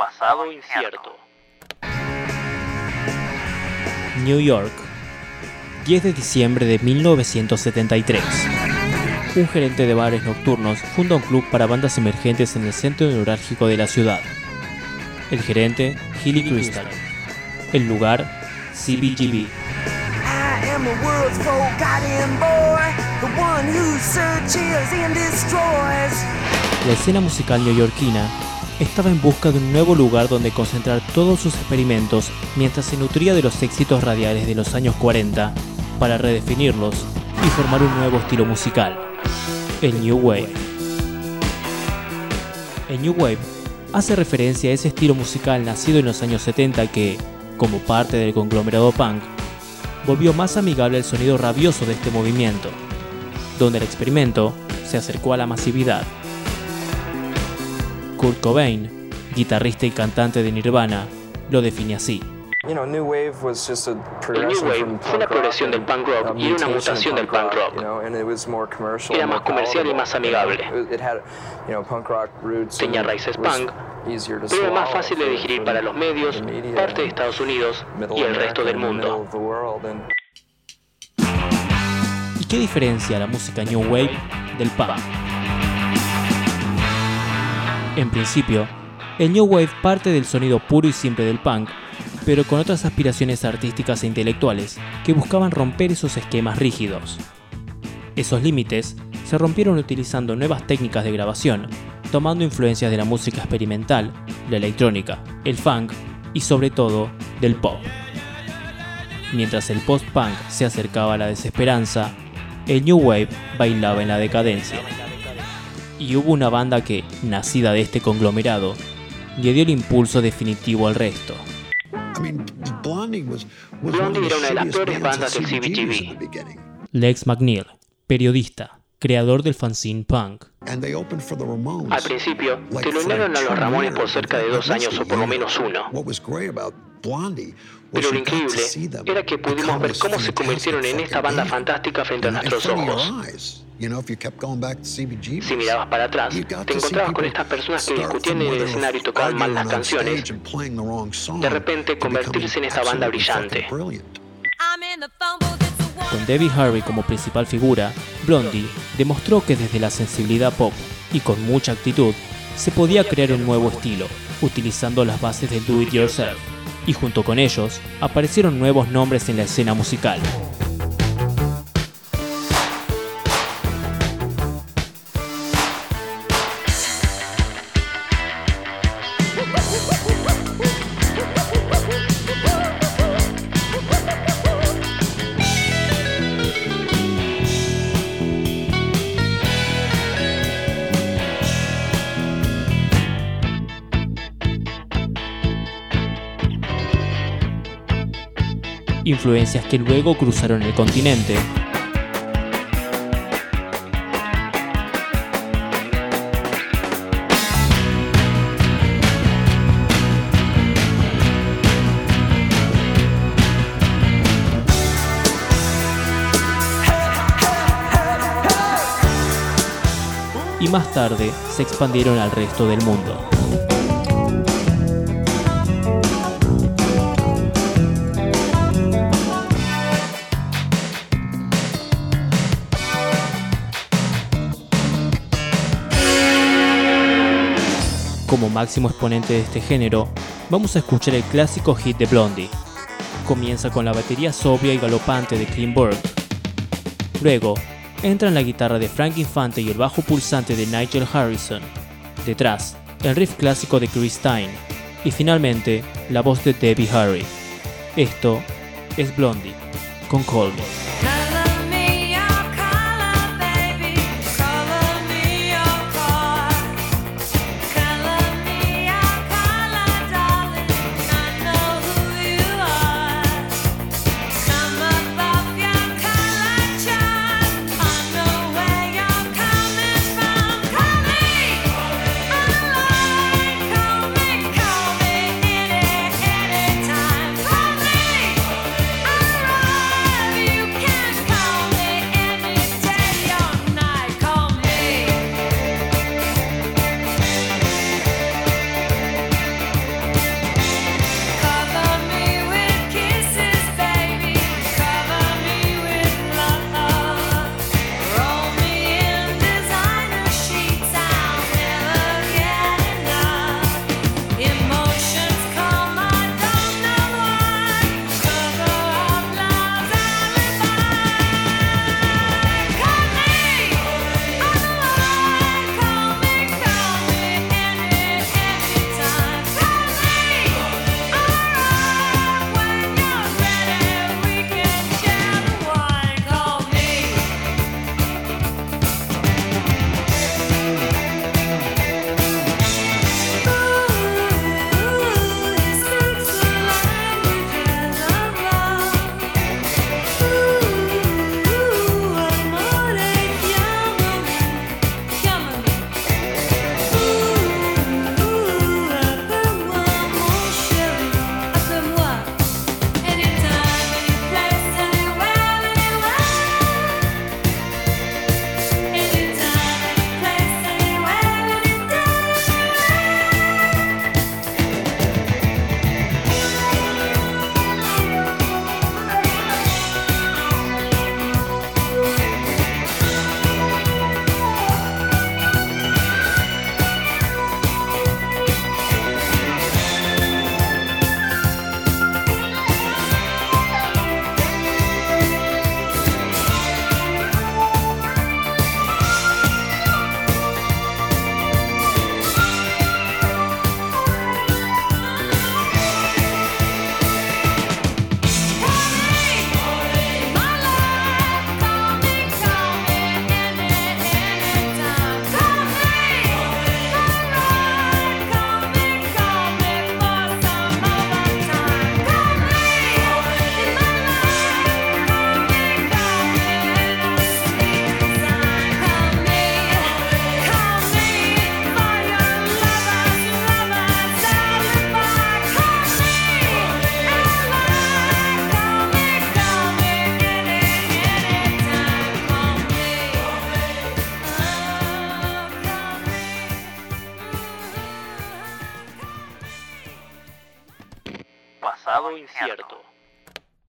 pasado incierto. New York, 10 de diciembre de 1973. Un gerente de bares nocturnos funda un club para bandas emergentes en el centro neurálgico de la ciudad. El gerente, Hilly Crystal. El lugar, CBGB. La escena musical neoyorquina estaba en busca de un nuevo lugar donde concentrar todos sus experimentos mientras se nutría de los éxitos radiales de los años 40 para redefinirlos y formar un nuevo estilo musical, el New Wave. El New Wave hace referencia a ese estilo musical nacido en los años 70 que, como parte del conglomerado punk, volvió más amigable al sonido rabioso de este movimiento, donde el experimento se acercó a la masividad. Kurt Cobain, guitarrista y cantante de Nirvana, lo define así. El New Wave fue una progresión del punk rock y era una mutación del punk rock. Era más comercial y más amigable. Tenía raíces punk, pero era más fácil de digerir para los medios, parte de Estados Unidos y el resto del mundo. ¿Y qué diferencia la música New Wave del punk? En principio, el New Wave parte del sonido puro y simple del punk, pero con otras aspiraciones artísticas e intelectuales que buscaban romper esos esquemas rígidos. Esos límites se rompieron utilizando nuevas técnicas de grabación, tomando influencias de la música experimental, la electrónica, el funk y sobre todo del pop. Mientras el post-punk se acercaba a la desesperanza, el New Wave bailaba en la decadencia y hubo una banda que, nacida de este conglomerado, le dio el impulso definitivo al resto. Blondie era una de las peores bandas del CBGB. Lex McNeil, periodista, creador del fanzine punk. Al principio, telonearon a los Ramones por cerca de dos años o por lo menos uno. Pero lo increíble era que pudimos ver cómo se convirtieron en esta banda fantástica frente a nuestros ojos. Si mirabas para atrás, te encontrabas con estas personas que discutían en el escenario y tocaban mal las canciones. De repente, convertirse en esta banda brillante. Con Debbie Harry como principal figura, Blondie demostró que desde la sensibilidad pop y con mucha actitud, se podía crear un nuevo estilo, utilizando las bases del do it yourself, y junto con ellos aparecieron nuevos nombres en la escena musical. Influencias que luego cruzaron el continente. y más tarde se expandieron al resto del mundo. Máximo exponente de este género, vamos a escuchar el clásico hit de Blondie. Comienza con la batería sobria y galopante de Burke. Luego, entran la guitarra de Frank Infante y el bajo pulsante de Nigel Harrison. Detrás, el riff clásico de Chris Stein. Y finalmente, la voz de Debbie Harry. Esto es Blondie, con Cold